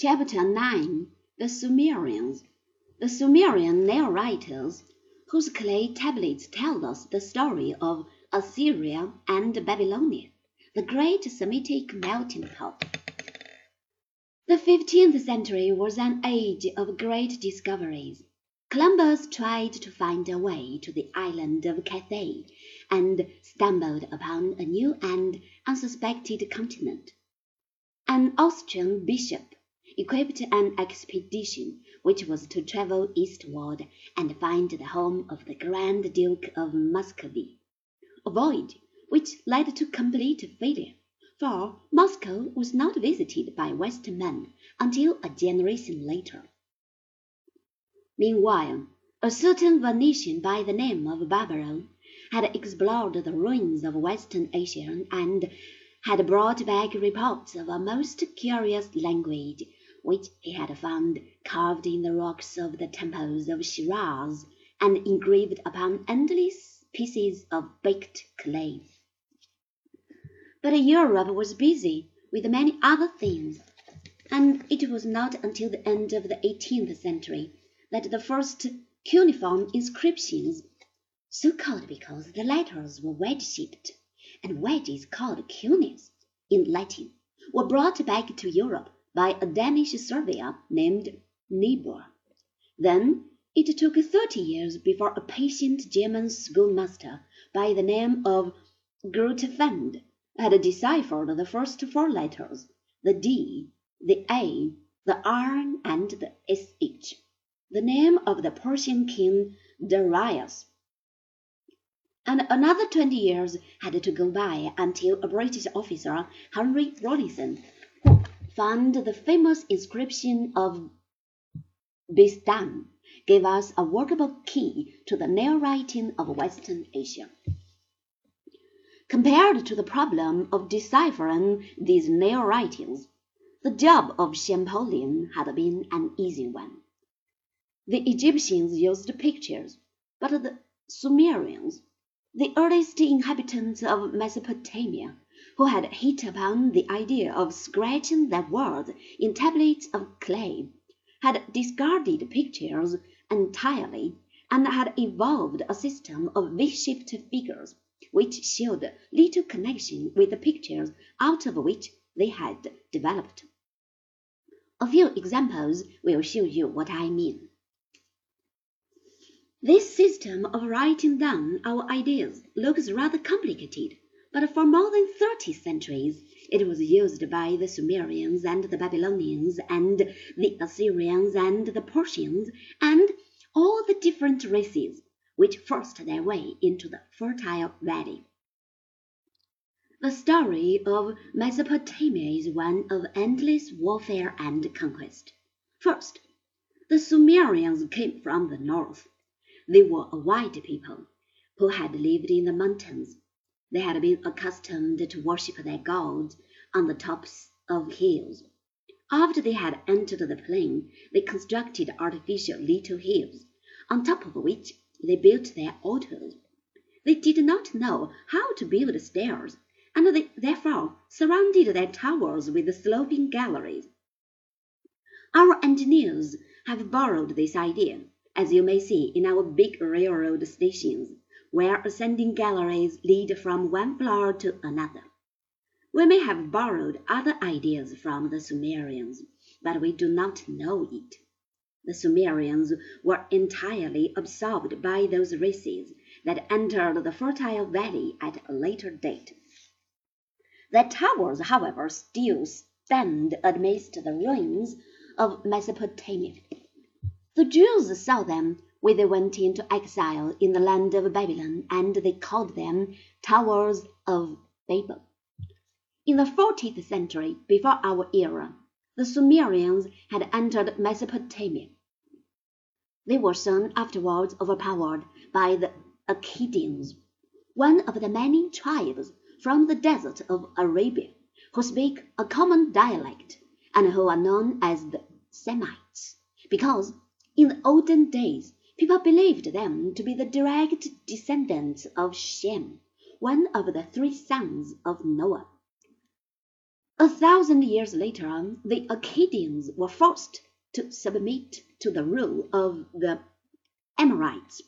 Chapter 9 The Sumerians The Sumerian nail writers, whose clay tablets tell us the story of Assyria and Babylonia, the great Semitic melting pot. The fifteenth century was an age of great discoveries. Columbus tried to find a way to the island of Cathay, and stumbled upon a new and unsuspected continent. An Austrian bishop equipped an expedition which was to travel eastward and find the home of the Grand Duke of Muscovy, a voyage which led to complete failure, for Moscow was not visited by Western men until a generation later. Meanwhile, a certain Venetian by the name of Barbaro had explored the ruins of Western Asia and had brought back reports of a most curious language which he had found carved in the rocks of the temples of Shiraz and engraved upon endless pieces of baked clay. But Europe was busy with many other things, and it was not until the end of the eighteenth century that the first cuneiform inscriptions so called because the letters were wedge-shaped, and wedges called cuneus in Latin, were brought back to Europe by a Danish surveyor named Niebuhr. Then it took thirty years before a patient German schoolmaster by the name of Grotefend had deciphered the first four letters, the D, the A, the R, and the SH, the name of the Persian king Darius and another twenty years had to go by until a British officer, Henry Rawlinson, who found the famous inscription of Behistun, gave us a workable key to the nail writing of Western Asia. Compared to the problem of deciphering these nail writings, the job of Champollion had been an easy one. The Egyptians used pictures, but the Sumerians the earliest inhabitants of Mesopotamia, who had hit upon the idea of scratching their words in tablets of clay, had discarded pictures entirely, and had evolved a system of V-shaped figures, which showed little connection with the pictures out of which they had developed. A few examples will show you what I mean. This system of writing down our ideas looks rather complicated, but for more than thirty centuries it was used by the Sumerians and the Babylonians and the Assyrians and the Persians and all the different races which forced their way into the fertile valley. The story of Mesopotamia is one of endless warfare and conquest. First, the Sumerians came from the north. They were a white people who had lived in the mountains. They had been accustomed to worship their gods on the tops of hills. After they had entered the plain, they constructed artificial little hills, on top of which they built their altars. They did not know how to build stairs, and they therefore surrounded their towers with sloping galleries. Our engineers have borrowed this idea as you may see in our big railroad stations, where ascending galleries lead from one floor to another. We may have borrowed other ideas from the Sumerians, but we do not know it. The Sumerians were entirely absorbed by those races that entered the fertile valley at a later date. Their towers, however, still stand amidst the ruins of Mesopotamia. The Jews saw them when they went into exile in the land of Babylon, and they called them Towers of Babel. In the fourteenth century before our era, the Sumerians had entered Mesopotamia. They were soon afterwards overpowered by the Akkadians, one of the many tribes from the desert of Arabia who speak a common dialect and who are known as the Semites, because in the olden days, people believed them to be the direct descendants of Shem, one of the three sons of Noah. A thousand years later, on, the Akkadians were forced to submit to the rule of the Amorites,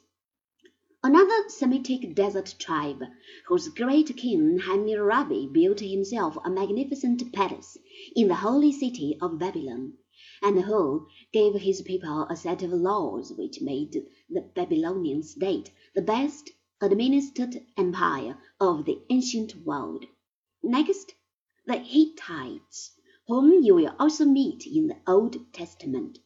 another Semitic desert tribe, whose great king Hammurabi built himself a magnificent palace in the holy city of Babylon, and who gave his people a set of laws which made the Babylonian state the best administered empire of the ancient world. Next, the Hittites, whom you will also meet in the Old Testament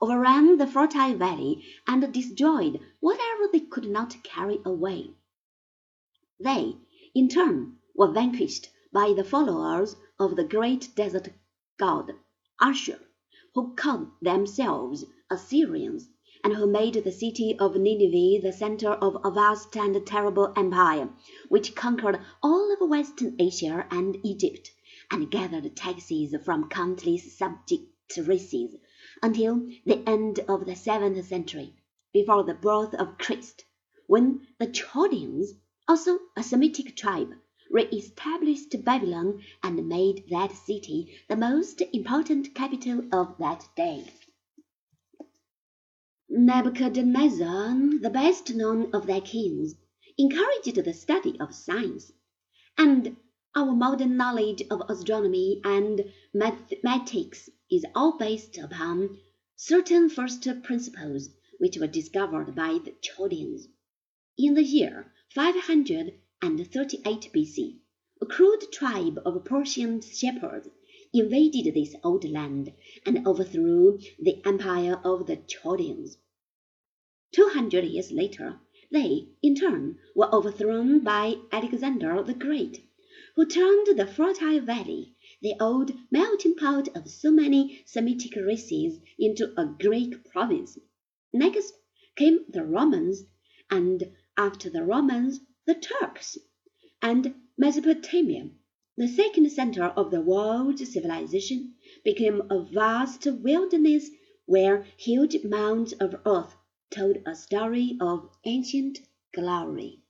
overran the fertile valley and destroyed whatever they could not carry away. They, in turn, were vanquished by the followers of the great desert god Ashur, who called themselves Assyrians, and who made the city of Nineveh the center of a vast and terrible empire, which conquered all of western Asia and Egypt, and gathered taxes from countless subject races until the end of the seventh century, before the birth of Christ, when the Chaldeans, also a Semitic tribe, re-established Babylon and made that city the most important capital of that day. Nebuchadnezzar, the best known of their kings, encouraged the study of science, and our modern knowledge of astronomy and mathematics is all based upon certain first principles which were discovered by the Chaldeans. In the year 538 B.C., a crude tribe of Persian shepherds invaded this old land and overthrew the empire of the Chaldeans. Two hundred years later, they, in turn, were overthrown by Alexander the Great, who turned the fertile valley the old melting pot of so many Semitic races into a Greek province. Next came the Romans, and after the Romans, the Turks, and Mesopotamia, the second center of the world's civilization, became a vast wilderness where huge mounds of earth told a story of ancient glory.